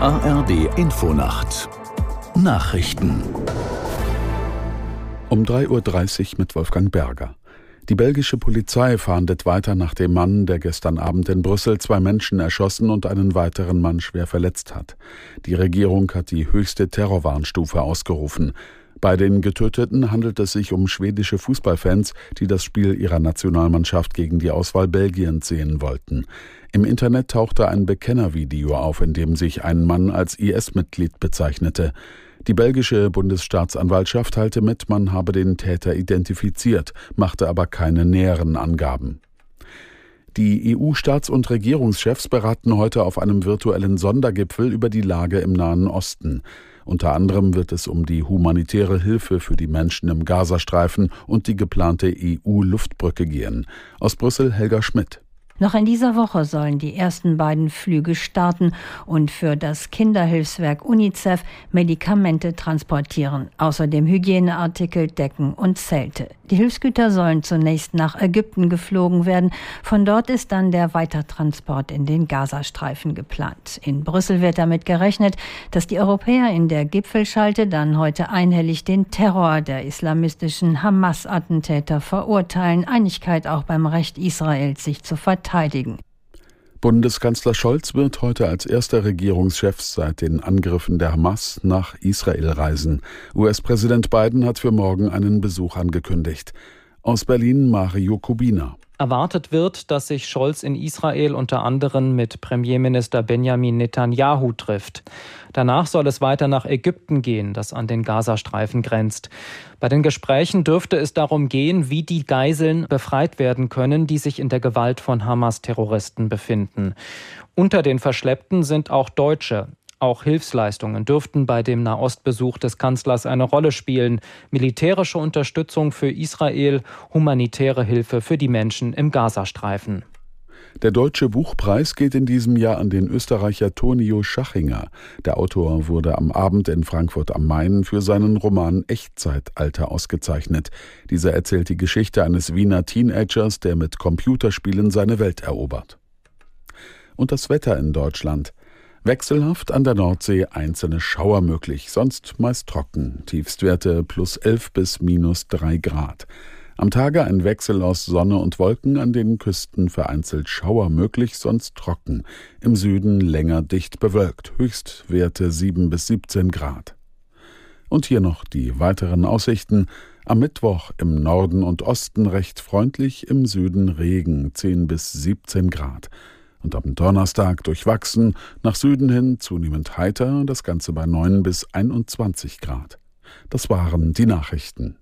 ARD Infonacht Nachrichten um 3.30 Uhr mit Wolfgang Berger. Die belgische Polizei fahndet weiter nach dem Mann, der gestern Abend in Brüssel zwei Menschen erschossen und einen weiteren Mann schwer verletzt hat. Die Regierung hat die höchste Terrorwarnstufe ausgerufen. Bei den Getöteten handelt es sich um schwedische Fußballfans, die das Spiel ihrer Nationalmannschaft gegen die Auswahl Belgiens sehen wollten. Im Internet tauchte ein Bekennervideo auf, in dem sich ein Mann als IS-Mitglied bezeichnete. Die belgische Bundesstaatsanwaltschaft teilte mit, man habe den Täter identifiziert, machte aber keine näheren Angaben. Die EU-Staats- und Regierungschefs beraten heute auf einem virtuellen Sondergipfel über die Lage im Nahen Osten. Unter anderem wird es um die humanitäre Hilfe für die Menschen im Gazastreifen und die geplante EU-Luftbrücke gehen. Aus Brüssel Helga Schmidt. Noch in dieser Woche sollen die ersten beiden Flüge starten und für das Kinderhilfswerk UNICEF Medikamente transportieren, außerdem Hygieneartikel, Decken und Zelte. Die Hilfsgüter sollen zunächst nach Ägypten geflogen werden. Von dort ist dann der Weitertransport in den Gazastreifen geplant. In Brüssel wird damit gerechnet, dass die Europäer in der Gipfelschalte dann heute einhellig den Terror der islamistischen Hamas-Attentäter verurteilen. Einigkeit auch beim Recht Israels, sich zu verteidigen. Bundeskanzler Scholz wird heute als erster Regierungschef seit den Angriffen der Hamas nach Israel reisen. US-Präsident Biden hat für morgen einen Besuch angekündigt. Aus Berlin Mario Kubina. Erwartet wird, dass sich Scholz in Israel unter anderem mit Premierminister Benjamin Netanyahu trifft. Danach soll es weiter nach Ägypten gehen, das an den Gazastreifen grenzt. Bei den Gesprächen dürfte es darum gehen, wie die Geiseln befreit werden können, die sich in der Gewalt von Hamas-Terroristen befinden. Unter den Verschleppten sind auch Deutsche. Auch Hilfsleistungen dürften bei dem Nahostbesuch des Kanzlers eine Rolle spielen. Militärische Unterstützung für Israel, humanitäre Hilfe für die Menschen im Gazastreifen. Der Deutsche Buchpreis geht in diesem Jahr an den Österreicher Tonio Schachinger. Der Autor wurde am Abend in Frankfurt am Main für seinen Roman Echtzeitalter ausgezeichnet. Dieser erzählt die Geschichte eines Wiener Teenagers, der mit Computerspielen seine Welt erobert. Und das Wetter in Deutschland. Wechselhaft an der Nordsee einzelne Schauer möglich, sonst meist trocken. Tiefstwerte plus 11 bis minus 3 Grad. Am Tage ein Wechsel aus Sonne und Wolken, an den Küsten vereinzelt Schauer möglich, sonst trocken. Im Süden länger dicht bewölkt, Höchstwerte 7 bis 17 Grad. Und hier noch die weiteren Aussichten. Am Mittwoch im Norden und Osten recht freundlich, im Süden Regen 10 bis 17 Grad und am Donnerstag durchwachsen, nach Süden hin zunehmend heiter, das Ganze bei 9 bis 21 Grad. Das waren die Nachrichten.